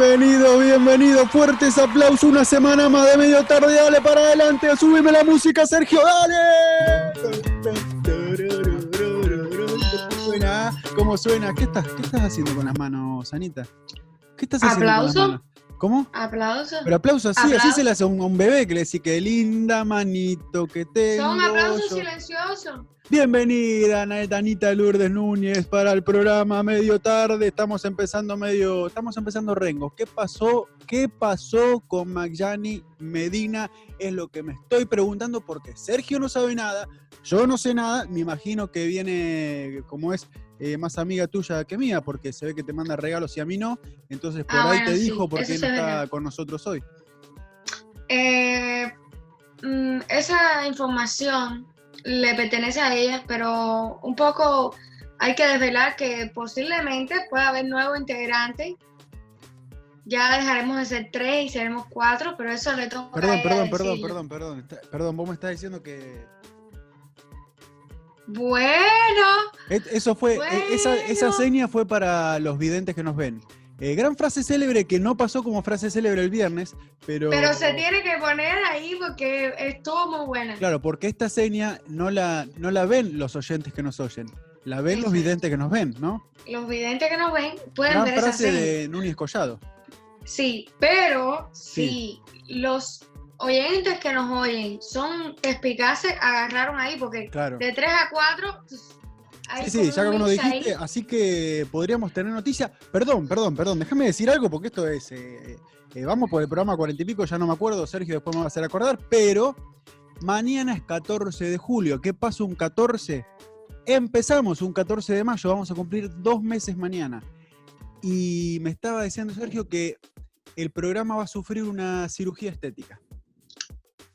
Bienvenido, bienvenido. Fuertes aplausos. Una semana más de medio tarde. Dale para adelante. Súbeme la música, Sergio. Dale. Suena, ¿Cómo suena? ¿Qué estás, ¿Qué estás haciendo con las manos, Anita? ¿Qué estás haciendo? ¿Aplauso? Con las manos? ¿Cómo? Aplausos. Pero aplausos, sí, así Aplauso. se le hace a un, a un bebé que le dice que linda manito que tengo. Son aplausos yo". silenciosos. Bienvenida, Anita Lourdes Núñez, para el programa Medio Tarde. Estamos empezando medio, estamos empezando Rengo. ¿Qué pasó? ¿Qué pasó con Magyani Medina? Es lo que me estoy preguntando porque Sergio no sabe nada, yo no sé nada. Me imagino que viene, como es eh, más amiga tuya que mía, porque se ve que te manda regalos y a mí no. Entonces por Ah, ahí bueno, te sí, dijo por qué no está con nosotros hoy. Eh, mm, esa información le pertenece a ella, pero un poco hay que desvelar que posiblemente pueda haber nuevos integrantes. Ya dejaremos de ser tres y seremos cuatro, pero eso le toca a Perdón, ella perdón, perdón, perdón, perdón. Está- Perdón, vos me estás diciendo que Bueno, Et- Eso fue, e- esa, esa Bueno. seña fue para los videntes que nos ven. Eh, gran frase célebre que no pasó como frase célebre el viernes, pero. pero se tiene que poner ahí porque estuvo muy buena. Claro, porque esta seña no la, no la ven los oyentes que nos oyen, la ven los videntes que nos ven, ¿no? Los videntes que nos ven pueden Gran ver esa frase seña. de Núñez Collado. Sí, pero Sí. si los oyentes que nos oyen son perspicaces, agarraron ahí, porque Claro. de 3 a 4, hay Sí, sí, ya como ahí. dijiste, así que podríamos tener noticia. Perdón, perdón, perdón, déjame decir algo porque esto es. eh, eh, vamos por el programa cuarenta y pico, ya no me acuerdo, Sergio después me va a hacer acordar, pero mañana es 14 de julio. ¿Qué pasa un 14? Empezamos un 14 de mayo, vamos a cumplir dos meses mañana. Y me estaba diciendo Sergio que el programa va a sufrir una cirugía estética.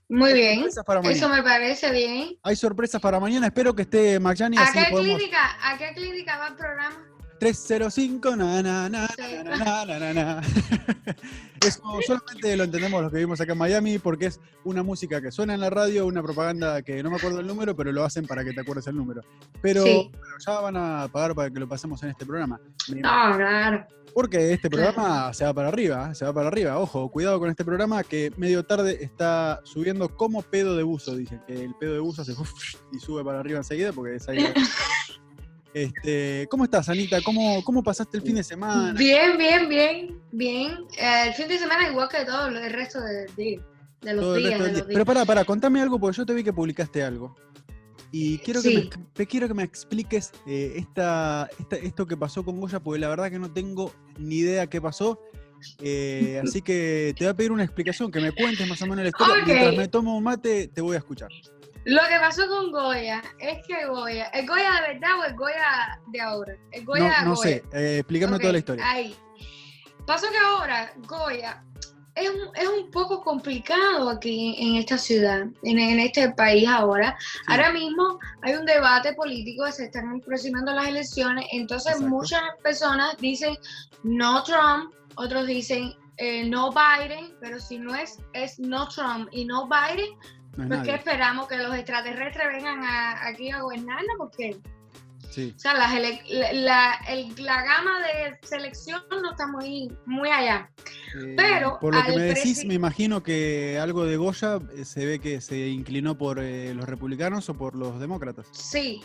Muy bien, eso me parece bien. Hay sorpresas para mañana, espero que esté Magyani ¿A así qué, podemos. clínica, ¿A qué clínica va el programa? 305, na, na, na, na, na, na, na. Eso solamente lo entendemos los que vivimos acá en Miami porque es una música que suena en la radio, una propaganda que no me acuerdo el número, pero lo hacen para que te acuerdes el número. Pero Sí. bueno, ya van a pagar para que lo pasemos en este programa. Me- No, claro. Porque este programa se va para arriba, se va para arriba. Ojo, cuidado con este programa que medio tarde está subiendo como pedo de buzo. Dicen que el pedo de buzo hace y sube para arriba enseguida porque es ahí. Este, ¿Cómo estás, Anita? ¿Cómo, ¿Cómo pasaste el fin de semana? Bien, bien, bien, bien. Eh, el fin de semana igual que todo el resto de, de- de los Todo días. resto del de día. los Pero días. pará, pará, contame algo porque yo te vi que publicaste algo. Y quiero que, me, Sí. te quiero que me expliques eh, esta, esta- esto que pasó con Goya, porque la verdad que no tengo ni idea qué pasó. Eh, así que te voy a pedir una explicación, que me cuentes más o menos la historia. Ok. Mientras me tomo un mate, te voy a escuchar. Lo que pasó con Goya es que Goya, ¿el Goya de verdad o el Goya de ahora? Goya No, no Goya. sé, eh, explícame toda la historia. Ahí. Pasó que ahora Goya es un, es un poco complicado aquí en esta ciudad, en, en este país ahora. Ahora mismo hay un debate político, se están aproximando las elecciones, entonces Exacto. muchas personas dicen no Trump, otros dicen eh, no Biden, pero si no es, es no Trump y no Biden, No es pues ¿qué nadie. esperamos? ¿Que los extraterrestres vengan a- aquí a gobernarnos? Porque, Sí. o sea, la, la- el- la gama de selección no está muy, muy allá. Eh, Pero por lo que me decís, me imagino que algo de Goya eh, se ve que se inclinó por eh, los republicanos o por los demócratas. Sí,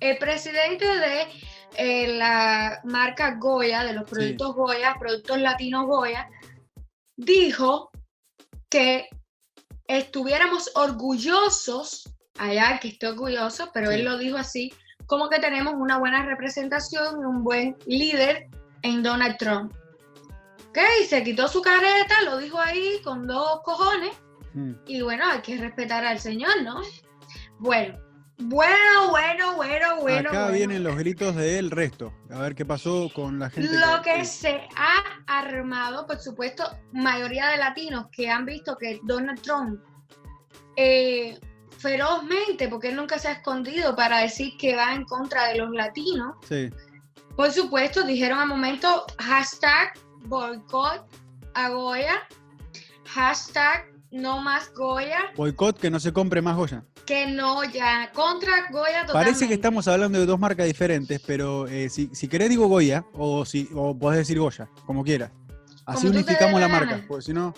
el presidente de eh, la marca Goya, de los Sí. productos Goya, productos latinos Goya, dijo que estuviéramos orgullosos, allá que esté orgulloso, pero Sí. él lo dijo así, como que tenemos una buena representación y un buen líder en Donald Trump. Ok, se quitó su careta, lo dijo ahí con dos cojones, Mm. y bueno, hay que respetar al Señor, ¿no? Bueno, bueno, bueno, bueno, bueno. Acá bueno. vienen los gritos del resto. A ver qué pasó con la gente. Lo que se ha armado, por supuesto, mayoría de latinos que han visto que Donald Trump eh, ferozmente, porque él nunca se ha escondido para decir que va en contra de los latinos, Sí. por supuesto, dijeron al momento hashtag boicot a Goya, hashtag no más Goya, Boicot, que no se compre más Goya. Que no ya, contra Goya totalmente. Parece que estamos hablando de dos marcas diferentes, pero eh, si, si querés digo Goya, o, si, o podés decir Goya, como quieras. Así como unificamos la la marca, porque si no.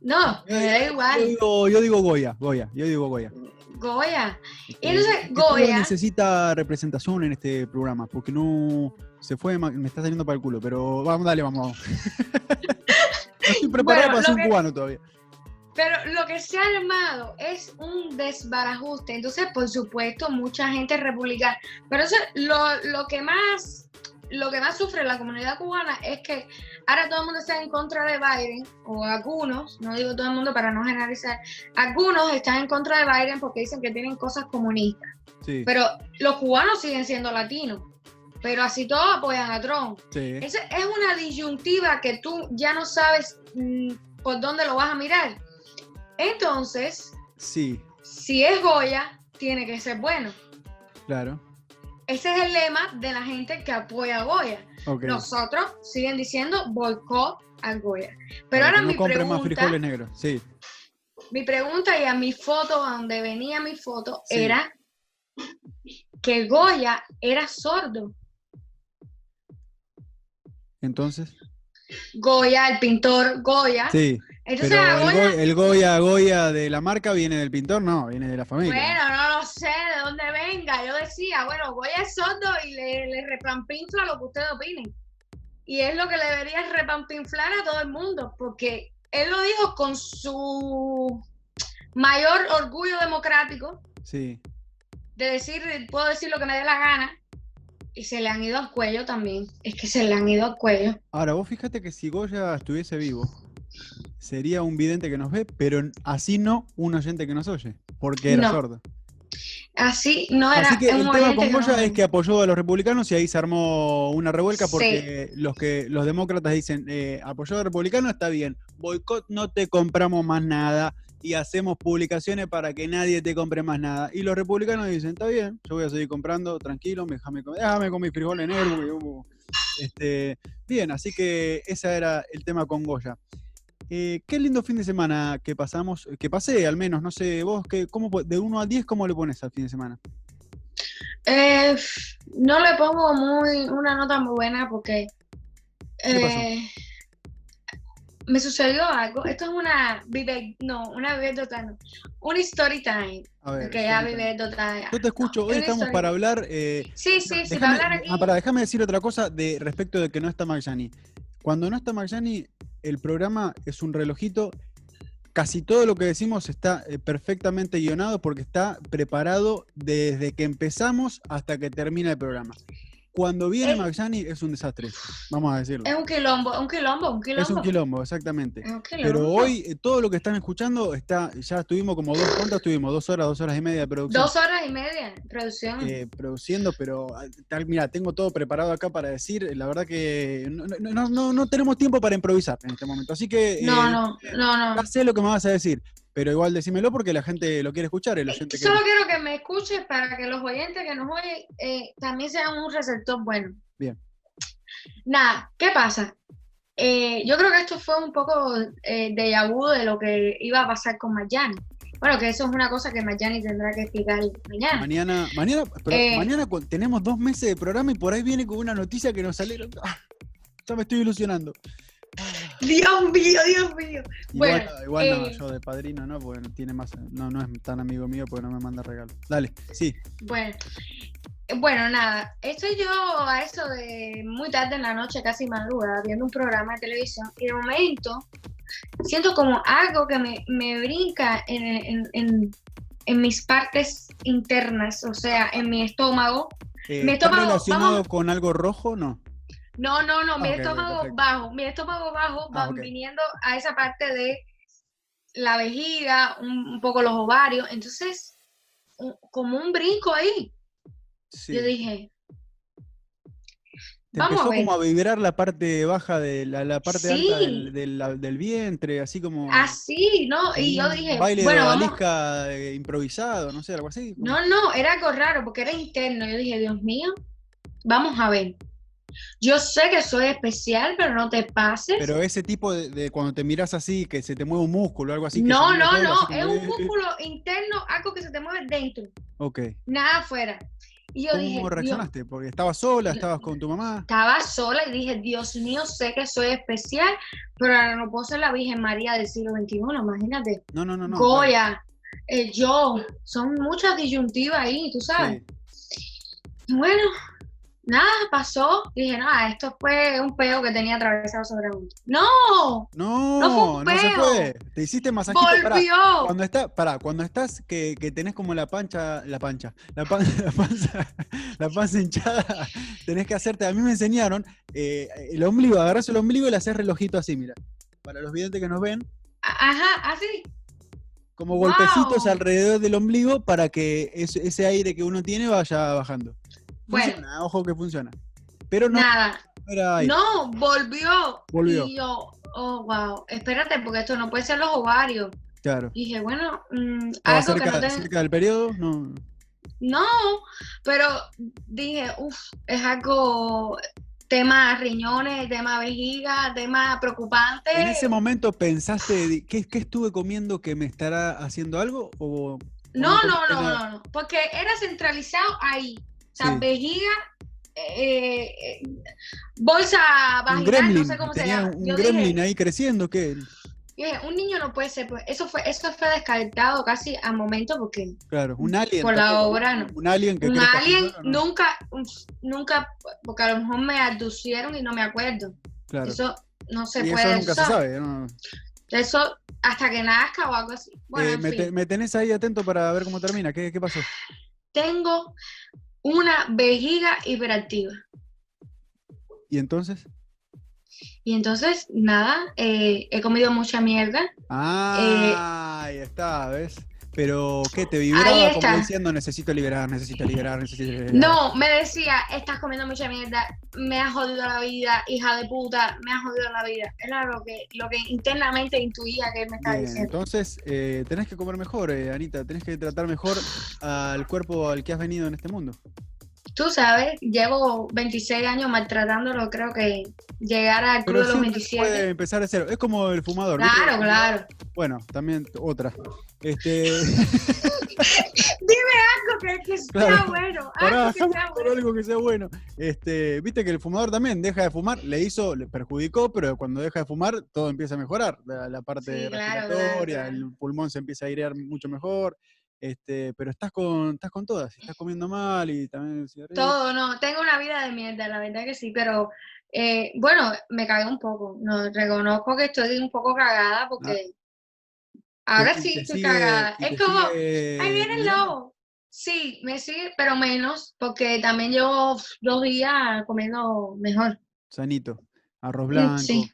No, me da Yo igual. digo, yo digo Goya, Goya, yo digo Goya. Goya. Este, entonces, Cuba Goya- necesita representación en este programa, porque no se fue, me está saliendo para el culo, pero vamos, dale, vamos. vamos. no estoy preparado Bueno, para ser un cubano todavía. Pero lo que se ha armado es un desbarajuste. Entonces, por supuesto, mucha gente republicana. Pero eso, lo, lo que más lo que más sufre la comunidad cubana es que ahora todo el mundo está en contra de Biden, o algunos, no digo todo el mundo para no generalizar, algunos están en contra de Biden porque dicen que tienen cosas comunistas. Sí, Pero los cubanos siguen siendo latinos. Pero así todos apoyan a Trump. sí. Esa es una disyuntiva que tú ya no sabes mm, por dónde lo vas a mirar. Entonces, Sí, si es Goya, tiene que ser bueno. claro. Ese es el lema de la gente que apoya a Goya. Ok. Nosotros siguen diciendo boicot a Goya. Pero ahora no mi compre más pregunta, frijoles negros. Sí, mi pregunta y a mi foto, a donde venía mi foto, Sí. era que Goya era sordo. entonces. Goya, el pintor Goya. Sí, Entonces pero a el, Goya, Go- el Goya, Goya de la marca viene del pintor, no, viene de la familia. Bueno, no lo sé de dónde venga. Yo decía, bueno, Goya es sordo y le, le repampinfla lo que ustedes opinen. Y es lo que le debería repampinflar a todo el mundo, porque él lo dijo con su mayor orgullo democrático Sí, de decir, puedo decir lo que me dé la gana, y se le han ido al cuello también. Es que se le han ido al cuello. Ahora, vos fíjate que si Goya estuviese vivo, sería un vidente que nos ve, pero así no un oyente que nos oye, porque era No. sordo. Así no era Así que un el tema con que no- Goya es que apoyó a los republicanos y ahí se armó una revuelca porque los que los demócratas dicen eh, apoyó a los republicanos está bien, boicot no te compramos más nada y hacemos publicaciones para que nadie te compre más nada. Y los republicanos dicen, está bien, yo voy a seguir comprando, tranquilo, déjame, déjame con mis frijoles porque, uh, este, bien, así que ese era el tema con Goya. Eh, qué lindo fin de semana que pasamos, que pasé al menos, no sé, vos, qué, cómo, de 1 a 10, ¿cómo le pones al fin de semana? Eh, no le pongo muy una nota muy buena porque eh, me sucedió algo. Esto es una vive, no, una vive total, no, un story time. A ver, Que ya story time. vive total. Yo te escucho, No, hoy estamos story para hablar. eh, Sí, sí, para hablar aquí. ah, pará, déjame decir otra cosa de respecto de que no está Marjani. Cuando no está Marjani, el programa es un relojito. Casi todo lo que decimos está eh, perfectamente guionado porque está preparado desde que empezamos hasta que termina el programa. Cuando viene Eh. Marjani es un desastre, vamos a decirlo. Es un quilombo, un quilombo, un quilombo. Es un quilombo, exactamente. Es un quilombo. Pero hoy eh, todo lo que están escuchando está, ya estuvimos como dos, ¿cuántas estuvimos? Dos horas, dos horas y media de producción. Dos horas y media, producción. eh, produciendo, pero ah, tal, mira, tengo todo preparado acá para decir. La verdad que no, no- no- no- no tenemos tiempo para improvisar en este momento. Así que no, eh, no, no, no. ya sé lo que me vas a decir, pero igual decímelo porque la gente lo quiere escuchar. El oyente que- Solo quiero que me escuches para que los oyentes que nos oyen eh, también sean un receptor bueno. Bien. Nada, ¿qué pasa? Eh, yo creo que esto fue un poco eh, déjà vu de lo que iba a pasar con Mayani. Bueno, que eso es una cosa que Mayani tendrá que explicar mañana. Mañana, mañana, pero Eh. mañana tenemos dos meses de programa y por ahí viene con una noticia que nos salieron. Ah, ya me estoy ilusionando. Dios mío, Dios mío. Igual, Bueno, igual no, eh. yo de padrino no, porque no tiene más, no, no es tan amigo mío porque no me manda regalo. Dale, sí. Bueno, bueno, nada, estoy yo a eso de muy tarde en la noche, casi madrugada, viendo un programa de televisión y de momento siento como algo que me, me brinca en, en- en- en mis partes internas, o sea, en mi estómago. Eh, Mi ¿Está estómago, relacionado vamos- con algo rojo? No. No, no, no, mi Ah, ok, ok, estómago bajo, mi estómago bajo Ah, viniendo a esa parte de la vejiga, un, un poco los ovarios, entonces un- como un brinco ahí. Sí. Yo dije, Te vamos a empezó ver. como a vibrar la parte baja de la, la parte Sí. alta del, del- del vientre, así como. así, ¿no? Y yo dije, Baile bueno, de vamos. eh, improvisado, no sé, algo así. como- No, no, era algo raro porque era interno. Yo dije, Dios mío, vamos a ver. Yo sé que soy especial, pero no te pases. Pero ese tipo de, de cuando te miras así, que se te mueve un músculo, algo así. no, no, no, es un músculo interno, algo que se te mueve dentro, Ok. nada afuera. Y yo dije, ¿Cómo Dios, reaccionaste? Porque estabas sola, estabas con tu mamá. estaba sola y dije, Dios mío, sé que soy especial, pero ahora no puedo ser la Virgen María del siglo XXI, imagínate. No, no, no, no. claro. Goya, eh, yo, son muchas disyuntivas ahí, tú sabes. Sí. Bueno, nada, pasó. Dije, nada, esto fue un peo que tenía atravesado sobre mí. ¡No! No, No fue un no se peo. fue. Te hiciste masajito. Pará, ¡Volvió! Cuando está, pará, cuando estás que, que tenés como la pancha, la pancha, la, pan- la panza, la panza hinchada, tenés que hacerte, a mí me enseñaron, eh, el ombligo, agarrás el ombligo y le haces relojito así, mira. Para los videntes que nos ven, Ajá, así. como golpecitos Wow. alrededor del ombligo para que ese aire que uno tiene vaya bajando. Bueno. Funciona, ojo que funciona. Pero no Nada. era. No, volvió. Volvió. Y yo, oh, wow, espérate, porque esto no puede ser los ovarios. Claro. Y dije, bueno, mm, Estaba algo que cerca, no te... cerca del periodo, no. No, pero dije, uff, es algo, tema riñones, tema vejiga, tema preocupante. ¿En ese momento pensaste, ¿qué, qué estuve comiendo que me estará haciendo algo? O, No, no no, no, no, no, porque era centralizado ahí. Sea, Sí. vejiga, eh, eh, bolsa vaginal, gremlin, no sé cómo se llama. un Yo gremlin dije, ahí creciendo, ¿qué? dije, un niño no puede ser, pues eso fue, eso fue descartado casi al momento porque Claro, un alien. Por la obra, no. Un alien que un alien solo, ¿no? nunca, nunca, porque a lo mejor me abducieron y no me acuerdo. Claro. Eso no se y puede eso nunca se sabe. ¿no? Eso hasta que nazca o algo así. Bueno, Eh, en me, fin. te- me tenés ahí atento para ver cómo termina. ¿Qué, qué pasó? Tengo una vejiga hiperactiva. ¿Y entonces? Y entonces, nada, eh, he comido mucha mierda. Ah, ahí está, ¿ves? Pero, ¿qué? ¿Te vibraba como diciendo necesito liberar, necesito liberar, necesito liberar? No, me decía, estás comiendo mucha mierda, me has jodido la vida, hija de puta, me has jodido la vida. Era lo que, lo que internamente intuía que él me estaba Bien, diciendo. entonces, eh, tenés que comer mejor, eh, Anita. Tenés que tratar mejor al cuerpo al que has venido en este mundo. Tú sabes, llevo 26 años maltratándolo, creo que llegar al club Pero de los siempre se puede 27. empezar de cero. Es como el fumador. ¿viste? Claro, claro. Bueno, también otra. Este, Algo que, que sea Claro. bueno. pará, Algo que sea bueno. algo que sea bueno. Este, viste que el fumador también deja de fumar, le hizo, le perjudicó, pero cuando deja de fumar, todo empieza a mejorar. La, la parte Sí, claro, respiratoria, claro, el pulmón se empieza a airear mucho mejor. Este, pero estás con, estás con todas, estás comiendo mal y también. Todo, no, tengo una vida de mierda, la verdad que sí, pero eh, bueno, me cagué un poco, no, reconozco que estoy un poco cagada porque ahora sí estoy sigue- cagada. Es como, sigue ahí viene el lobo. Sí, me sigue, pero menos, porque también llevo dos días comiendo mejor. Sanito, arroz Mm, blanco. Sí.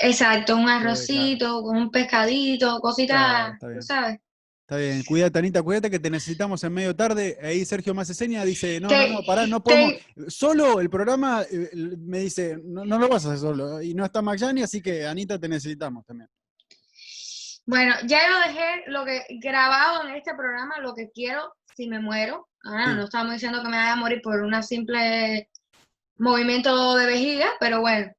Exacto, un claro. arrocito, con un pescadito, Claro, cositas, bien. sabes. Está bien, cuídate, Anita, cuídate que te necesitamos en medio tarde. Ahí Sergio Maceseña dice, no, Te- no, no, pará, no te- podemos. Solo el programa eh, me dice, no, no lo vas a hacer solo. Y no está Magyani, así que Anita te necesitamos también. Bueno, ya yo dejé lo que grabado en este programa, lo que quiero si me muero. Ahora Sí. no estamos diciendo que me vaya a morir por un simple movimiento de vejiga, pero bueno.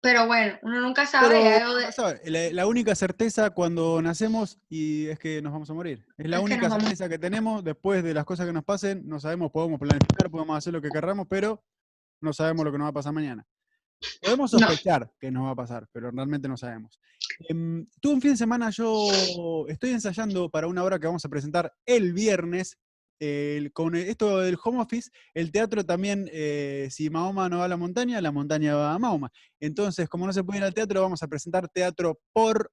Pero bueno, uno nunca sabe. De- la, la única certeza cuando nacemos y es que nos vamos a morir. Es la Es que única vamos- certeza que tenemos después de las cosas que nos pasen. No sabemos, podemos planificar, podemos hacer lo que querramos, pero no sabemos lo que nos va a pasar mañana. Podemos No. sospechar que nos va a pasar, pero realmente no sabemos. Em, tuve un fin de semana, yo estoy ensayando para una obra que vamos a presentar el viernes. Con esto del home office, el teatro también, eh, si Mahoma no va a la montaña, la montaña va a Mahoma. Entonces, como no se puede ir al teatro, vamos a presentar teatro por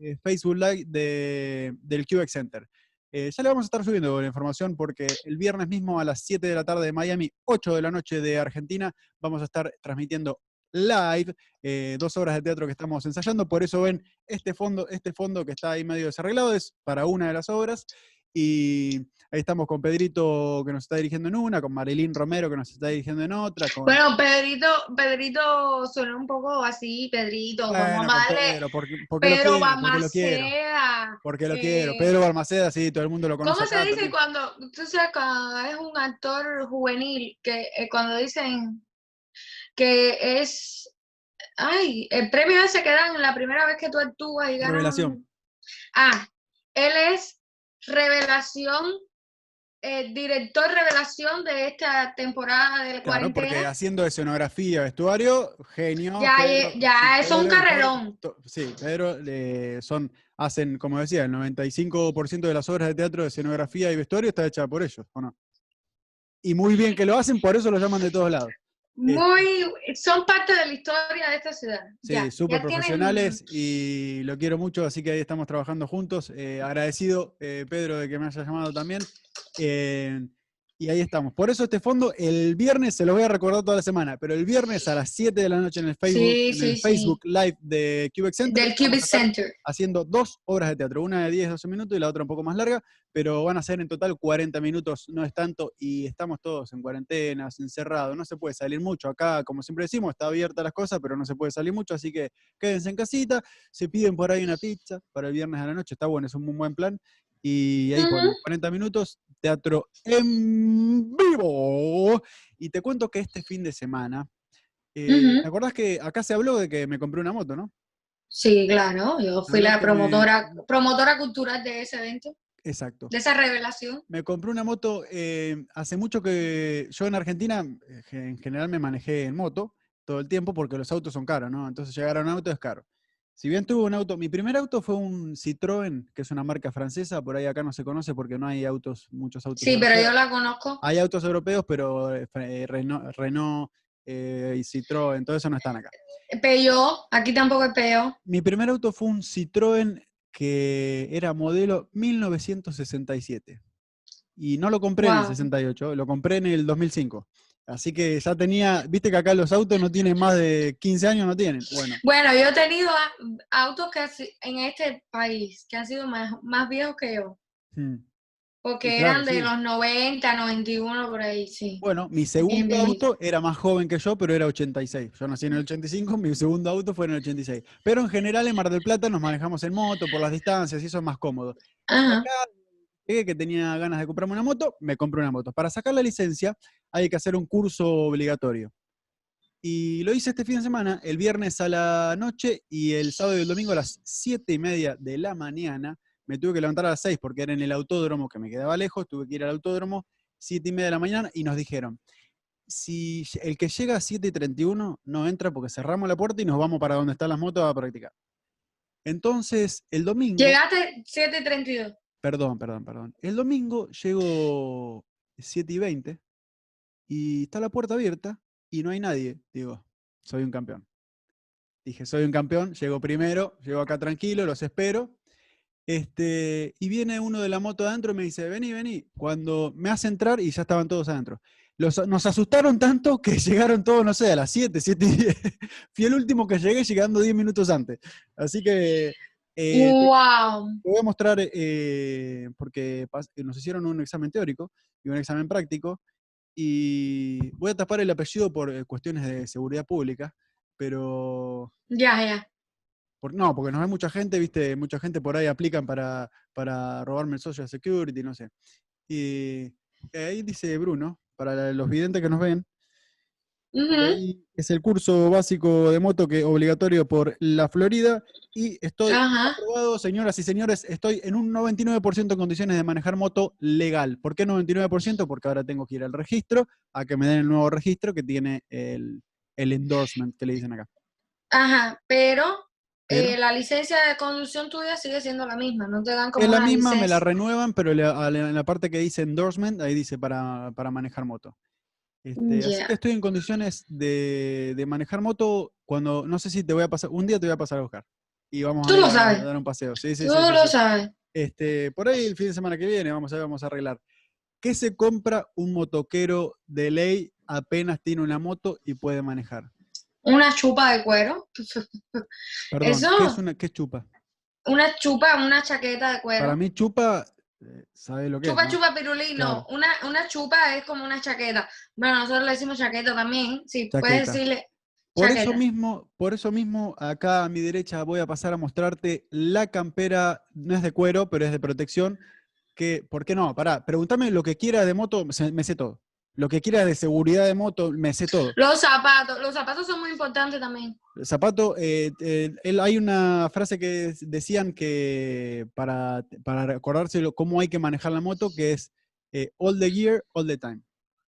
eh, Facebook Live de- del QX Center. Eh, ya le vamos a estar subiendo la información porque el viernes mismo a las 7 de la tarde de Miami, 8 de la noche de Argentina, vamos a estar transmitiendo live dos obras de teatro que estamos ensayando. Por eso ven este fondo, este fondo que está ahí medio desarreglado, es para una de las obras. Y ahí estamos con Pedrito que nos está dirigiendo en una, con Marilyn Romero que nos está dirigiendo en otra. Con, Bueno, Pedrito, Pedrito sonó un poco así, Pedrito, Bueno, a darle Pedro, porque, porque lo quiero, porque lo quiero. Balmaceda. Porque lo eh, quiero. Pedro Balmaceda, sí, todo el mundo lo conoce. ¿Cómo se dice cuando, tú sabes, cuando es un actor juvenil, que eh, cuando dicen que es, ay, el premio ese que dan la primera vez que tú actúas y ganas Revelación. Ah, él es revelación eh, director revelación de esta temporada del Claro, porque cuarentena. haciendo escenografía, vestuario, genio. Ya, Pedro- ya, es un Pedro- carrerón. Sí, pero eh, son, hacen, como decía, el 95% de las obras de teatro de escenografía y vestuario está hecha por ellos, ¿o no? Y muy bien que lo hacen, por eso lo llaman de todos lados. Muy, son parte de la historia de esta ciudad. Sí, súper tienen- profesionales y lo quiero mucho, así que ahí estamos trabajando juntos. Eh, agradecido, eh, Pedro, de que me haya llamado también. Eh, y ahí estamos. Por eso este fondo, el viernes, se lo voy a recordar toda la semana, pero el viernes a las 7 de la noche en el Facebook, Sí, en sí, el sí. Facebook Live de Cubic Center. del Cubic Center. Haciendo dos obras de teatro, una de 10, 12 minutos y la otra un poco más larga, pero van a ser en total 40 minutos, no es tanto, y estamos todos en cuarentenas, encerrados, no se puede salir mucho. Acá, como siempre decimos, está abierta las cosas, pero no se puede salir mucho, así que quédense en casita, se piden por ahí una pizza para el viernes a la noche, está bueno, es un muy buen plan. Y ahí por Ujú. 40 minutos, teatro en vivo. Y te cuento que este fin de semana, eh. ¿te acordás que acá se habló de que me compré una moto, no? Sí, claro, yo fui la me- promotora, promotora cultural de ese evento, Exacto. de esa revelación. Me compré una moto, eh, hace mucho que yo en Argentina eh, en general me manejé en moto todo el tiempo porque los autos son caros, ¿no? Entonces llegar a un auto es caro. Si bien tuve un auto, mi primer auto fue un Citroën, que es una marca francesa, por ahí acá no se conoce porque no hay autos, muchos autos. Sí, pero yo la conozco. Hay autos europeos, pero eh, eh, Renault, Renault, eh, y Citroën, todo eso no están acá. Peugeot, aquí tampoco es Peugeot. Mi primer auto fue un Citroën que era modelo 1967. Y no lo compré en el Guau. 68, lo compré en el 2005. Así que ya tenía, viste que acá los autos no tienen más de 15 años, no tienen. Bueno, Bueno, yo he tenido autos que en este país que han sido más, más viejos que yo, mm. porque claro, eran de sí. los 90, 91, por ahí, sí. bueno, mi segundo auto era más joven que yo, pero era 86. Yo nací en el 85, mi segundo auto fue en el 86. Pero en general en Mar del Plata nos manejamos en moto por las distancias y eso es más cómodo. Ajá. Llegué que tenía ganas de comprarme una moto, me compré una moto. Para sacar la licencia hay que hacer un curso obligatorio. Y lo hice este fin de semana, el viernes a la noche y el sábado y el domingo a las 7 y media de la mañana. Me tuve que levantar a las 6 porque era en el autódromo que me quedaba lejos, tuve que ir al autódromo, 7 y media de la mañana y nos dijeron, si el que llega a 7 y 31 no entra porque cerramos la puerta y nos vamos para donde están las motos a practicar. Entonces, el domingo... Llegaste 7.32. Perdón, perdón, perdón. El domingo llego 7 y 20 y está la puerta abierta y no hay nadie. Digo, soy un campeón. Dije, soy un campeón, llego primero, llego acá tranquilo, los espero. Este, y viene uno de la moto adentro y me dice, vení, vení. Cuando me hace entrar y ya estaban todos adentro. Los- nos asustaron tanto que llegaron todos, no sé, a las 7, 7 y 10. Fui el último que llegué llegando 10 minutos antes. Así que... eh, wow. te voy a mostrar, eh, porque eh, nos hicieron un examen teórico y un examen práctico, y voy a tapar el apellido por eh, cuestiones de seguridad pública, pero Ya, ya. por, no, porque nos ve mucha gente, viste, mucha gente por ahí aplican para, para robarme el Social Security, no sé. Y ahí dice Bruno, para los videntes que nos ven, Es el curso básico de moto que obligatorio por la Florida, y estoy Ajá. aprobado, señoras y señores, estoy en un 99% en condiciones de manejar moto legal. ¿Por qué 99%? Porque ahora tengo que ir al registro a que me den el nuevo registro que tiene el, el endorsement que le dicen acá. Ajá, pero, eh, la licencia de conducción tuya sigue siendo la misma, no te dan como Es la misma, me la renuevan, pero en la parte que dice endorsement, ahí dice para, para manejar moto. Este, Así que estoy en condiciones de, de manejar moto cuando, no sé si te voy a pasar, un día te voy a pasar a buscar. Y vamos Tú a, ir lo a- sabes. a dar un paseo. Sí, sí, Tú sí, lo sabes. Este, por ahí el fin de semana que viene, vamos a ver, vamos a arreglar. ¿Qué se compra un motoquero de ley apenas tiene una moto y puede manejar? Una chupa de cuero, Perdón, Eso- ¿qué es una qué chupa? una chupa, una chaqueta de cuero. Para mí chupa, ¿sabe lo que Chupa, es? chupa, pirulí, no. Claro. Una, una chupa es como una chaqueta. Bueno, nosotros le decimos chaqueta también. Sí, puedes decirle Por eso mismo, por eso mismo, acá a mi derecha voy a pasar a mostrarte la campera, no es de cuero, pero es de protección. Que, ¿Por qué no? Pará, pregúntame lo que quiera de moto, me sé todo. Lo que quiera de seguridad de moto, me sé todo. Los zapatos, los zapatos son muy importantes también. El Zapato, eh, eh, él- hay una frase que decían que para, para recordárselo cómo hay que manejar la moto, que es eh, all the gear, all the time.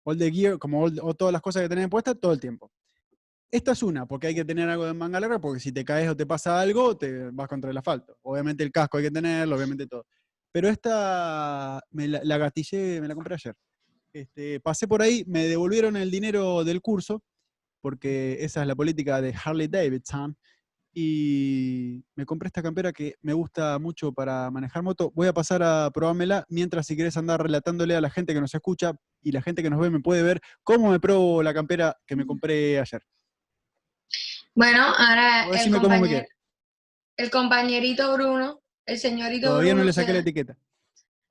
All the gear, como all- o todas las cosas que tenés puestas todo el tiempo. Esta es una, porque hay que tener algo de manga larga, porque si te caes o te pasa algo, te vas contra el asfalto. Obviamente el casco hay que tenerlo, obviamente todo. Pero esta me la, la gatillé, me la compré ayer. Este, pasé por ahí, me devolvieron el dinero del curso, porque esa es la política de Harley Davidson. Y me compré esta campera que me gusta mucho para manejar moto. Voy a pasar a probármela mientras si querés andar relatándole a la gente que nos escucha y la gente que nos ve me puede ver cómo me pruebo la campera que me compré ayer. Bueno, ahora el, si me como me compañe- queda. el compañerito Bruno, el señorito Todavía no Bruno le saqué la etiqueta.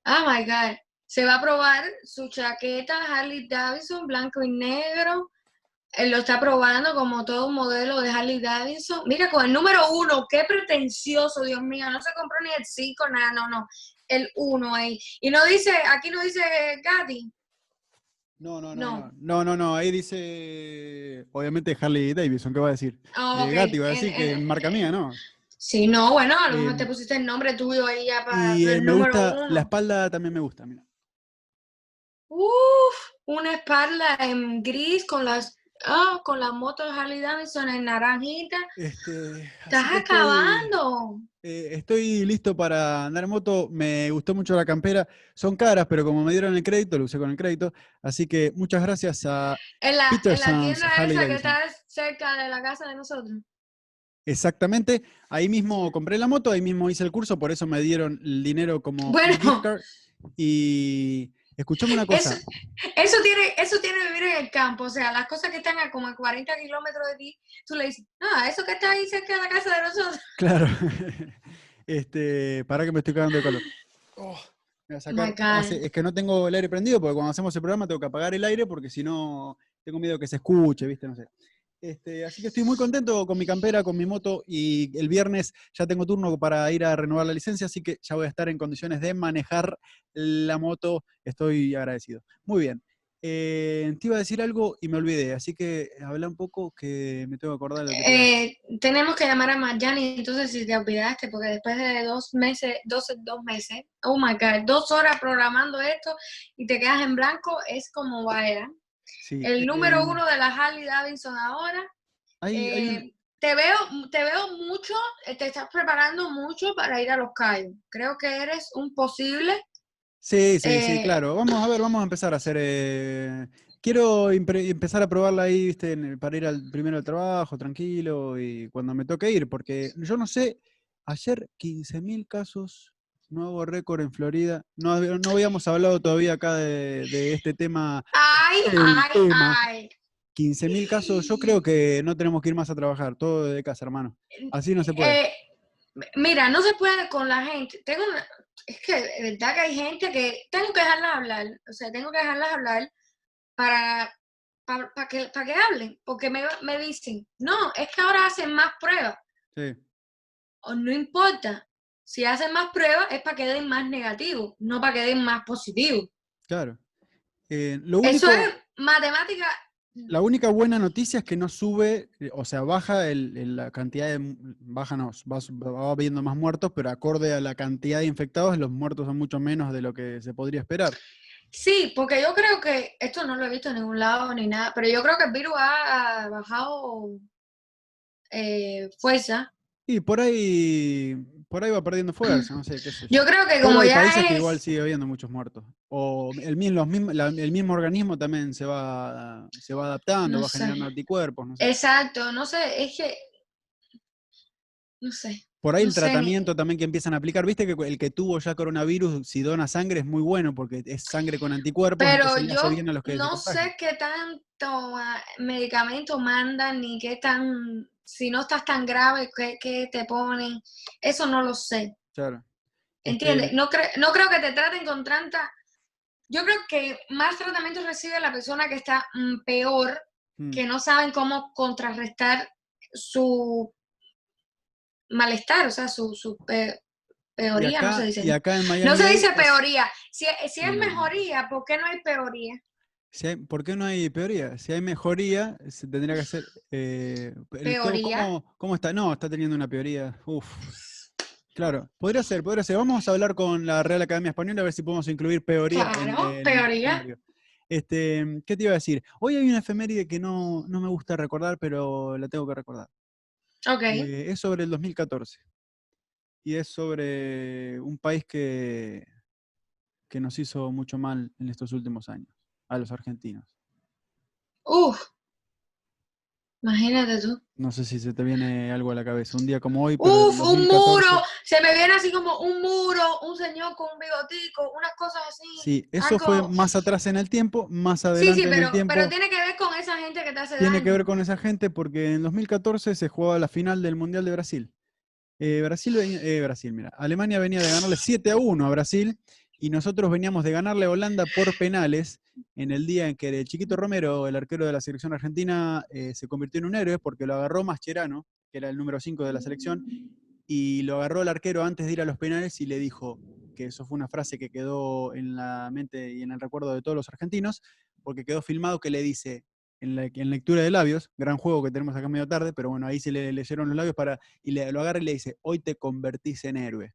Oh my God. Se va a probar su chaqueta Harley Davidson blanco y negro. Él lo está probando como todo un modelo de Harley Davidson. Mira, con el número uno, qué pretencioso, Dios mío. No se compró ni el 5, nada, no, no. El uno ahí. Y no dice, aquí no dice Gatti. No, no, no, No. no. No. Ahí dice, obviamente Harley Davidson, ¿qué va a decir? Ok. Gatti va a decir En- que en- marca mía, ¿no? Sí, no, bueno, a lo mejor Eh, te pusiste el nombre tuyo ahí ya para Y el me número gusta, uno. la espalda también me gusta, mira. Uf, una espalda en gris con las ah, con la moto de Harley Davidson en naranjita. Este, Estás estoy- acabando. Eh, estoy listo para andar en moto. Me gustó mucho la campera. Son caras, pero como me dieron el crédito, lo usé con el crédito. Así que muchas gracias a En la, en la tienda Harley esa que está cerca de la casa de nosotros. exactamente. Ahí mismo compré la moto, ahí mismo hice el curso, por eso me dieron el dinero como Bueno. gift card. Y escuchame una cosa. Eso, eso tiene, eso tiene vivir en el campo. O sea, las cosas que están a como a 40 kilómetros de ti, tú le dices, ah, eso que está ahí cerca de la casa de nosotros. Claro. este, para que me estoy cagando de calor. Oh, me voy a sacar- my God. hace- es que no tengo el aire prendido porque cuando hacemos el programa tengo que apagar el aire porque si no tengo miedo que se escuche, ¿viste? No sé. Este, así que estoy muy contento con mi campera, con mi moto y el viernes ya tengo turno para ir a renovar la licencia, así que ya voy a estar en condiciones de manejar la moto. Estoy agradecido. Muy bien. Eh, te iba a decir algo y me olvidé, así que habla un poco que me tengo que acordar de lo que. Eh, tenemos que llamar a Marjani, entonces si te olvidaste, porque después de dos meses, dos, dos meses, oh my God, dos horas programando esto y te quedas en blanco, es como vaya. Sí, El eh, número eh, uno de la Harley Davidson ahora. hay- hay un- eh, te veo, te veo mucho, te estás preparando mucho para ir a los Cayos. Creo que eres un posible. Sí, sí, sí, claro. Vamos a ver, vamos a empezar a hacer. eh, quiero empezar a probarla ahí, ¿viste? para ir al primero al trabajo, tranquilo, y cuando me toque ir, porque yo no sé, ayer 15.000 casos, nuevo récord en Florida. No, hab- no habíamos hablado todavía acá de, de este tema. Ay, ay, tema. ay. 15.000 casos, yo creo que no tenemos que ir más a trabajar, todo de casa, hermano. Así no se puede. Eh, mira, no se puede con la gente. Tengo una- es que de verdad que hay gente que tengo que dejarlas hablar. O sea, tengo que dejarlas hablar para, para, para que, para que hablen. Porque me, me dicen, no, es que ahora hacen más pruebas. Sí, O no importa. Si hacen más pruebas es para que den más negativos, no para que den más positivos. claro. Eh, lo único, Eso es matemática. La única buena noticia es que no sube, o sea, baja el- el- la cantidad de, baja no, va, va habiendo más muertos, pero acorde a la cantidad de infectados, los muertos son mucho menos de lo que se podría esperar. Sí, porque yo creo que, esto no lo he visto en ningún lado ni nada, pero yo creo que el virus ha, ha bajado eh, fuerza. Y por ahí, por ahí va perdiendo fuerza, no sé, qué sé yo. Yo creo que como hay ya países es... que igual sigue habiendo muchos muertos. O el, mismo- los mismos- la- el mismo organismo también se va, se va adaptando, No va sé. generando anticuerpos, no sé. Exacto, no sé, es que... No sé. Por ahí no el sé, tratamiento también que empiezan a aplicar, viste que el que tuvo ya coronavirus, si dona sangre, es muy bueno porque es sangre con anticuerpos, Pero yo bien a los que se no sé qué tanto ah, medicamento mandan, ni qué tan... Si no estás tan grave, qué, qué te ponen. Eso no lo sé. Claro. ¿Entiendes? No, cre- no creo que te traten con tanta... Yo creo que más tratamiento recibe la persona que está mm, peor, mm, que no saben cómo contrarrestar su malestar, o sea, su, su pe- peoría, no se dice. y acá en Miami No se dice peoría. Si, si es mejoría, ¿por qué no hay peoría? Si hay- ¿Por qué no hay peoría? Si hay mejoría, se tendría que hacer. eh, el- ¿cómo- Peoría. ¿cómo, cómo está? No, está teniendo una peoría. Uf. Claro, podría ser, podría ser. Vamos a hablar con la Real Academia Española a ver si podemos incluir peoría. en Claro, el peoría. Este, ¿Qué te iba a decir? Hoy hay una efeméride que no, no me gusta recordar, pero la tengo que recordar. Ok. Eh, es sobre el 2014. Y es sobre un país que, que nos hizo mucho mal en estos últimos años, a los argentinos. Uf. Imagínate tú. No sé si se te viene algo a la cabeza. Un día como hoy. pero Uf, un 2014, muro. Se me viene así como un muro, un señor con un bigotico, unas cosas así. Sí, eso fue más atrás en el tiempo, más Sí, adelante sí, en pero, el tiempo. pero tiene que ver con esa gente que te hace Tiene daño. que ver con esa gente porque en 2014 se jugaba la final del Mundial de Brasil. Eh, Brasil, eh, Brasil, mira. Alemania venía de ganarle 7 a 1 a Brasil y nosotros veníamos de ganarle a Holanda por penales en el día en que el chiquito Romero, el arquero de la selección argentina, eh, se convirtió en un héroe porque lo agarró Mascherano, que era el número 5 de la selección, y lo agarró el arquero antes de ir a los penales y le dijo que eso fue una frase que quedó en la mente y en el recuerdo de todos los argentinos, porque quedó filmado que le dice en, la, en lectura de labios, gran juego que tenemos acá medio tarde, pero bueno, ahí se le leyeron los labios para, y le, lo agarra y le dice, hoy te convertís en héroe.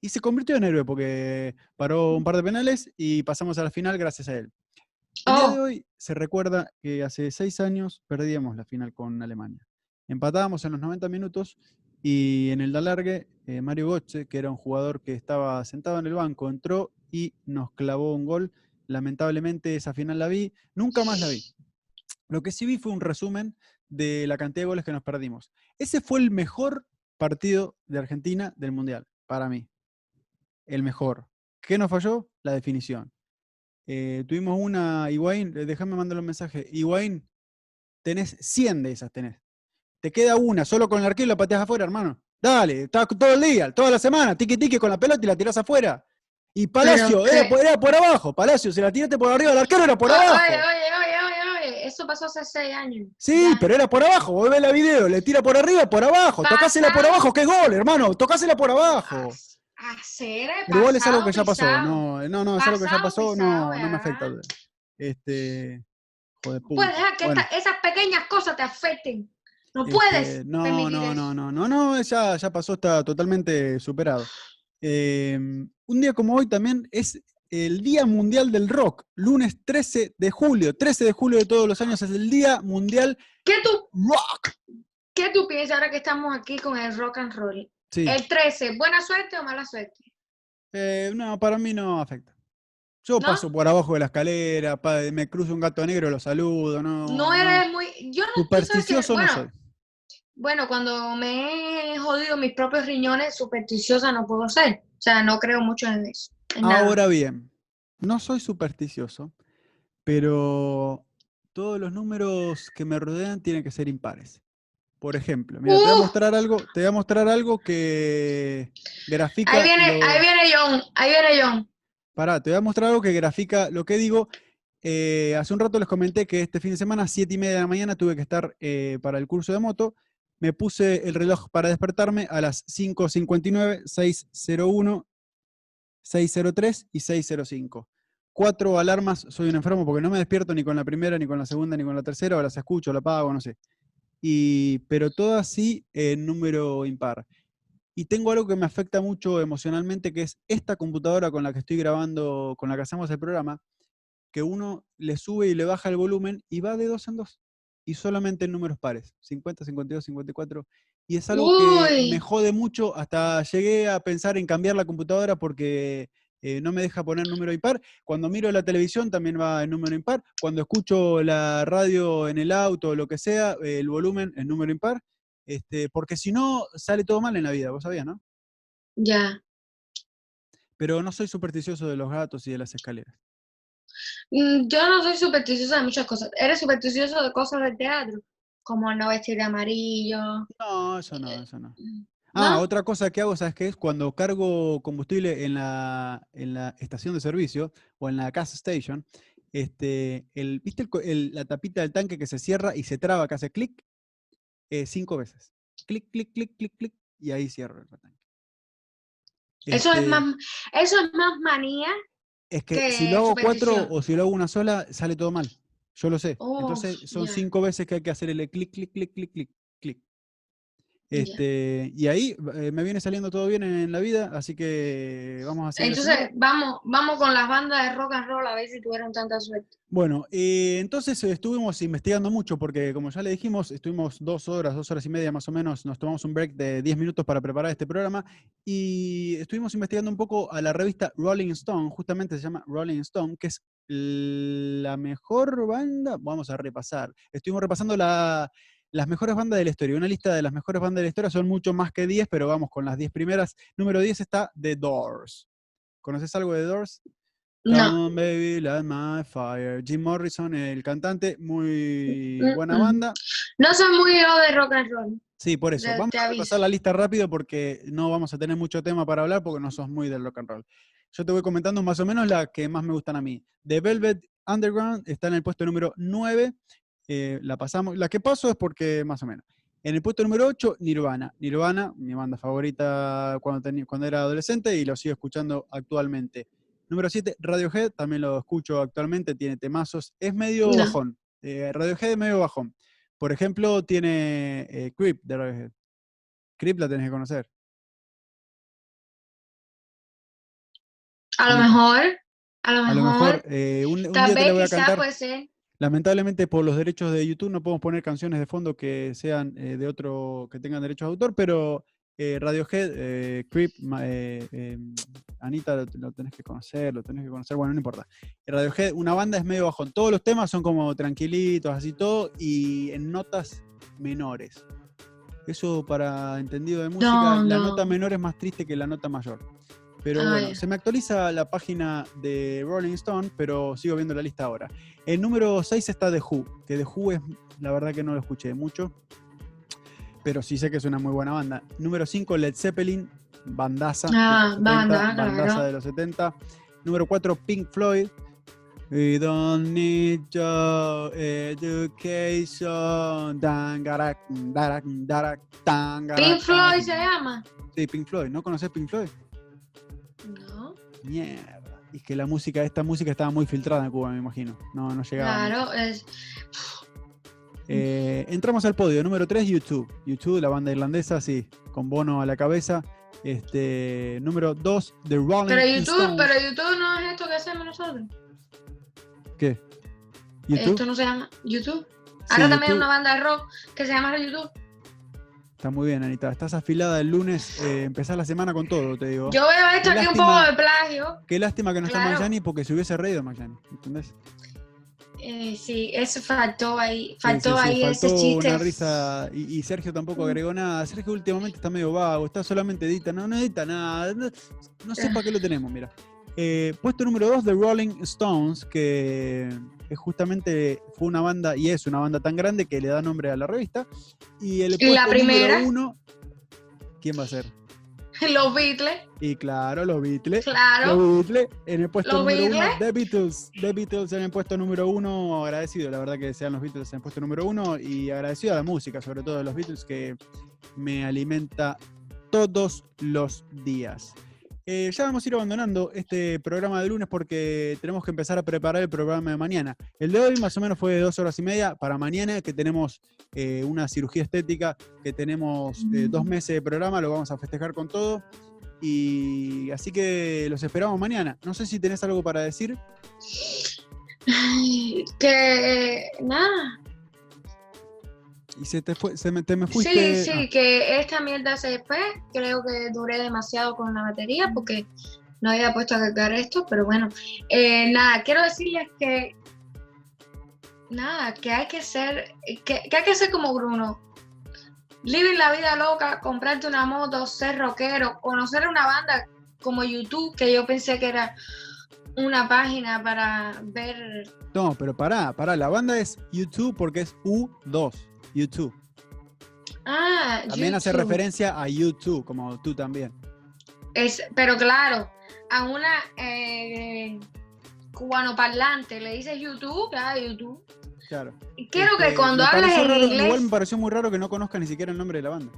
Y se convirtió en héroe porque paró un par de penales y pasamos a la final gracias a él. El día de Oh. hoy se recuerda que hace seis años perdíamos la final con Alemania. Empatábamos en los 90 minutos y en el de alargue, eh, Mario Götze, que era un jugador que estaba sentado en el banco, entró y nos clavó un gol. Lamentablemente esa final la vi, nunca más la vi. Lo que sí vi fue un resumen de la cantidad de goles que nos perdimos. Ese fue el mejor partido de Argentina del Mundial, para mí. El mejor. ¿Qué nos falló? La definición. Eh, tuvimos una, Higuaín, eh, déjame mandarle un mensaje. Higuaín, tenés 100 de esas, tenés. Te queda una, solo con el arquero la pateas afuera, hermano. Dale, está todo el día, toda la semana, tiqui tiqui con la pelota y la tirás afuera. Y Palacio, era por, era por abajo, Palacio, si la tiraste por arriba, el arquero era por Oye, abajo. Oye, oye, oye, oye, eso pasó hace seis años. Sí, Ya. pero era por abajo, vos ves la video, le tira por arriba, por abajo, tocásela por abajo, que es gol, hermano, tocásela por abajo. Hacer Pero igual es algo que ya pasó, no, no, no, es algo que ya pasó, no, no me afecta. Este, puta. Puedes dejar que Bueno, esta- esas pequeñas cosas te afecten. No este, puedes. no, no, eso. no, no, no, no, ya, ya pasó, está totalmente superado. Eh, un día como hoy también es el Día Mundial del Rock, lunes 13 de julio, 13 de julio de todos los años es el Día Mundial ¿Qué tú, Rock. ¿Qué tú piensas ahora que estamos aquí con el rock and roll? Sí. El 13, ¿buena suerte o mala suerte? Eh, no, para mí no afecta. Yo ¿No? paso por abajo de la escalera, pa- me cruzo un gato negro, lo saludo, no. No eres muy. Yo no. que- Supersticioso no bueno, soy. Bueno, cuando me he jodido mis propios riñones, supersticiosa no puedo ser. O sea, no creo mucho en eso. en nada. Ahora bien, no soy supersticioso, pero todos los números que me rodean tienen que ser impares. Por ejemplo, mira, te voy a Uh. mostrar algo, te voy a mostrar algo que grafica. Ahí viene, lo- ahí viene John, ahí viene John. Pará, te voy a mostrar algo que grafica lo que digo. Eh, hace un rato les comenté que este fin de semana, 7 y media de la mañana, tuve que estar eh, para el curso de moto. Me puse el reloj para despertarme a las 5.59, 6.01, 6.03 y 6.05. Cuatro alarmas, soy un enfermo porque no me despierto ni con la primera, ni con la segunda, ni con la tercera, o las escucho, la apago, no sé. Y, pero todas sí en número impar. Y tengo algo que me afecta mucho emocionalmente, que es esta computadora con la que estoy grabando, con la que hacemos el programa, que uno le sube y le baja el volumen y va de dos en dos. Y solamente en números pares, 50, 52, 54. Y es algo que Uy. me jode mucho. Hasta llegué a pensar en cambiar la computadora porque eh, no me deja poner número impar. Cuando miro la televisión también va en número impar. Cuando escucho la radio en el auto o lo que sea, eh, el volumen en número impar. Este, porque si no, sale todo mal en la vida, vos sabías, ¿no? Ya. Pero no soy supersticioso de los gatos y de las escaleras. Mm, Yo no soy supersticiosa de muchas cosas. ¿Eres supersticioso de cosas del teatro? Como no vestir de amarillo. No, eso no, eso no. Ah, ¿No? otra cosa que hago, ¿sabes qué es? Cuando cargo combustible en la, en la estación de servicio o en la gas station, este, el, ¿viste el co- el- la tapita del tanque que se cierra y se traba, que hace clic? Eh, cinco veces. Clic, clic, clic, clic, clic, y ahí cierro el tanque. Eso es Este, más, eso es más manía. Es que si lo hago cuatro o si lo hago una sola, sale todo mal. Yo lo sé. Oh, Entonces son cinco veces que hay que hacer el clic, clic, clic, clic, clic. Este, y ahí eh, me viene saliendo todo bien en la vida, así que vamos a hacer. Entonces, vamos, vamos con las bandas de rock and roll a ver si tuvieron tanta suerte. Bueno, eh, entonces estuvimos investigando mucho porque, como ya le dijimos, estuvimos dos horas, dos horas y media más o menos, nos tomamos un break de 10 minutos para preparar este programa y estuvimos investigando un poco a la revista Rolling Stone, justamente se llama Rolling Stone, que es la mejor banda, vamos a repasar. Estuvimos repasando la las mejores bandas de la historia. Una lista de las mejores bandas de la historia son mucho más que 10, pero vamos con las 10 primeras. Número 10 está The Doors. ¿Conoces algo de The Doors? No. baby, light my fire. Jim Morrison, el cantante, muy buena banda. No soy muy de rock and roll. Sí, por eso. vamos a pasar la lista rápido porque no vamos a tener mucho tema para hablar porque no sos muy del rock and roll. Yo te voy comentando más o menos la que más me gustan a mí. The Velvet Underground está en el puesto número 9 eh, la pasamos. La que paso es porque más o menos. En el puesto número 8, Nirvana. Nirvana, mi banda favorita cuando, tenía, cuando era adolescente y lo sigo escuchando actualmente. Número 7, Radiohead, también lo escucho actualmente, tiene temazos. Es medio bajón. Eh, Radiohead es medio bajón. Por ejemplo, tiene eh, Creep de Radiohead. Creep la tenés que conocer. A lo mejor, a lo mejor. un, día te voy a cantar. Puede ser. Lamentablemente por los derechos de YouTube no podemos poner canciones de fondo que sean eh, de otro, que tengan derechos de autor, pero eh, Radiohead, eh, Creep, Anita lo, tenés que conocer, lo tenés que conocer, bueno, no importa. Radiohead, una banda es medio bajón. Todos los temas son como tranquilitos, así todo, y en notas menores. Eso para entendido de música, la nota menor es más triste que la nota mayor. Pero ah, bueno, se me actualiza la página de Rolling Stone, pero sigo viendo la lista ahora. El número 6 está The Who, que The Who es, la verdad que no lo escuché mucho, pero sí sé que es una muy buena banda. Número 5, Led Zeppelin, bandaza. Ah, banda, bandaza de los 70. Número 4, Pink Floyd. We don't need your education. Pink Floyd se llama. Sí, Pink Floyd. ¿No conoces Pink Floyd? Mierda. Y que la música, esta música estaba muy filtrada en Cuba, me imagino. No, no llegaba. Claro, es. Eh, entramos al podio. Número 3, YouTube. YouTube, la banda irlandesa, sí, con Bono a la cabeza. Este, número 2, The Rolling pero YouTube, Pero YouTube no es esto que hacemos nosotros. ¿Qué? ¿YouTube? Esto no se llama YouTube. Ahora también hay una banda de rock que se llama YouTube. Está muy bien, Anita. Estás afilada el lunes, eh, empezás la semana con todo, te digo. Yo veo esto aquí un poco de plagio. Qué lástima que no está Magyani porque se hubiese reído Magyani, ¿entendés? Eh, sí, eso faltó ahí, faltó ahí ese chiste. una risa y, Sergio tampoco agregó nada. Sergio últimamente está medio vago, está solamente edita, no, no edita nada, no, sé para qué lo tenemos, mira. Eh, puesto número 2 de Rolling Stones, que es justamente fue una banda y es una banda tan grande que le da nombre a la revista. Y el puesto la primera? uno, ¿quién va a ser? Los Beatles. Y claro, los Beatles. Claro. Los Beatles en el puesto número uno. The Beatles. The Beatles en el puesto número uno. Agradecido, la verdad que sean los Beatles en el puesto número uno. Y agradecido a la música, sobre todo de los Beatles, que me alimenta todos los días. Eh, ya vamos a ir abandonando este programa de lunes porque tenemos que empezar a preparar el programa de mañana. El de hoy más o menos fue de dos horas y media para mañana, que tenemos eh, una cirugía estética, que tenemos eh, dos meses de programa, lo vamos a festejar con todo. Y así que los esperamos mañana. No sé si tenés algo para decir. Que nada, y se te, fue, se me, te me fuiste. Sí, sí, que esta mierda se fue. Creo que duré demasiado con la batería porque no había puesto a cargar esto, pero bueno. Eh, nada, quiero decirles que. Nada, que hay que ser. Que, hay que ser como Bruno. Vivir la vida loca, comprarte una moto, ser rockero, conocer una banda como YouTube, que yo pensé que era una página para ver. No, pero pará, pará, la banda es YouTube porque es U2. YouTube. Ah, También hace referencia a YouTube, como tú también. Es, pero claro, a una eh, cubano parlante le dice YouTube, ah, YouTube. Claro. Quiero que este, cuando hables en inglés. Igual me pareció muy raro que no conozca ni siquiera el nombre de la banda.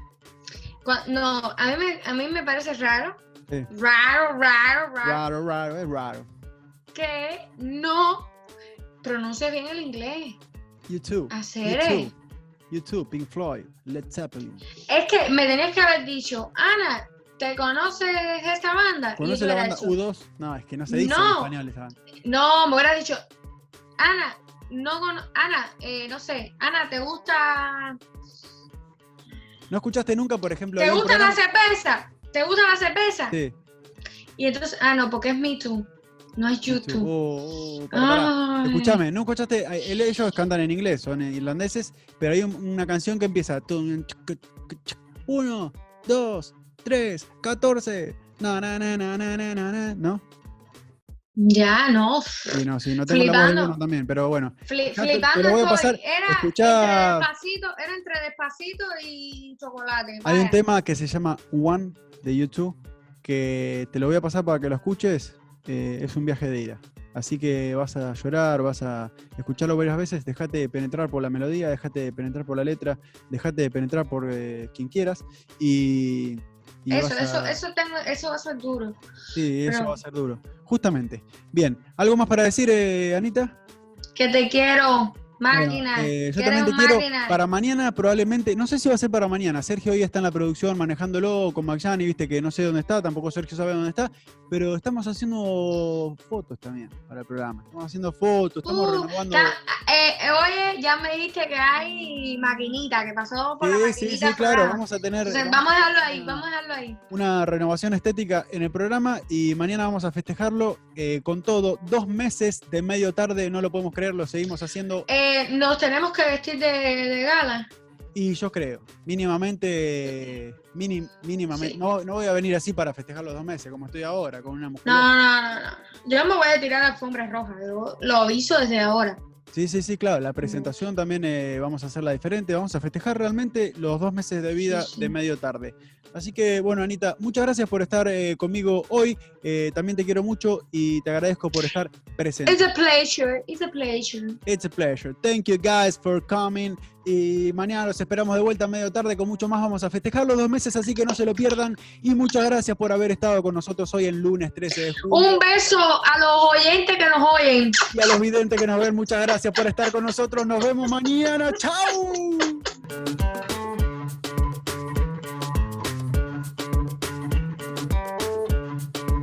no, a mí, me, a mí me parece raro. Raro, raro, raro. Raro, raro, es raro. Que no pronuncia bien el inglés. YouTube. Hacer YouTube, Pink Floyd, Led Zeppelin. Es que me tenías que haber dicho, Ana, ¿te conoces esta banda? Y ¿Conoce yo la banda dicho, U2? No, es que no se dice en español esa banda. No, me hubiera dicho, Ana, no cono- Ana, eh, no sé, Ana, ¿te gusta, ¿No escuchaste nunca, por ejemplo, ¿te gusta la cerveza? ¿Te gusta la cerveza? Sí. Y entonces, ah, no, porque es Me Too, no es YouTube. Oh, oh, para, para. Ay. Escúchame, ¿no escuchaste? El- Ellos cantan en inglés, son irlandeses, pero hay un- una canción que empieza. Uno, dos, tres, catorce. Na, na, na, na, na, na, na, ¿no? Ya, no. Sí, no, sí, no tengo la voz Flipando. también, pero bueno. Fli- flipando lo voy a estoy. pasar. Era Escuchá- entre despacito, era entre despacito y chocolate. Hay un tema que se llama One de YouTube que te lo voy a pasar para que lo escuches. Eh, es un viaje de ida. Así que vas a llorar, vas a escucharlo varias veces, dejate de penetrar por la melodía, dejate de penetrar por la letra, dejate de penetrar por eh, quien quieras y, y Eso, eso, eso, tengo, eso va a ser duro. sí, eso va a ser duro. Justamente. Bien, ¿algo más para decir, eh, Anita? Que te quiero, máquina. Bueno, eh, yo también te quiero para mañana probablemente, no sé si va a ser para mañana, Sergio hoy está en la producción manejándolo con Magyani, viste que no sé dónde está, tampoco Sergio sabe dónde está, pero estamos haciendo fotos también para el programa, estamos haciendo fotos, estamos Uh, renovando... eh, eh, oye, ya me dijiste que hay maquinita, que pasó por la Sí, maquinita. sí, sí, claro, vamos a tener Entonces, vamos vamos a dejarlo ahí, vamos a dejarlo ahí. una renovación estética en el programa y mañana vamos a festejarlo eh, con todo, dos meses de medio tarde, no lo podemos creer, lo seguimos haciendo Eh, nos tenemos que vestir de, de gala. Y yo creo, mínimamente, minim- mínimamente, Sí. no, no voy a venir así para festejar los dos meses, como estoy ahora, con una No, musculosa. no, no, no. Yo me voy a tirar alfombras rojas. Lo aviso desde ahora. Sí, sí, sí, claro, la presentación también eh, vamos a hacerla diferente, vamos a festejar realmente los dos meses de vida Sí, sí. de medio tarde. Así que, bueno, Anita, muchas gracias por estar eh, conmigo hoy, eh, también te quiero mucho y te agradezco por estar presente. It's a pleasure, it's a pleasure. It's a pleasure. Thank you guys for coming. Y mañana los esperamos de vuelta a medio tarde con mucho más. Vamos a festejar los dos meses, así que no se lo pierdan. Y muchas gracias por haber estado con nosotros hoy en lunes 13 de julio. Un beso a los oyentes que nos oyen. Y a los videntes que nos ven, muchas gracias por estar con nosotros. Nos vemos mañana. ¡Chao!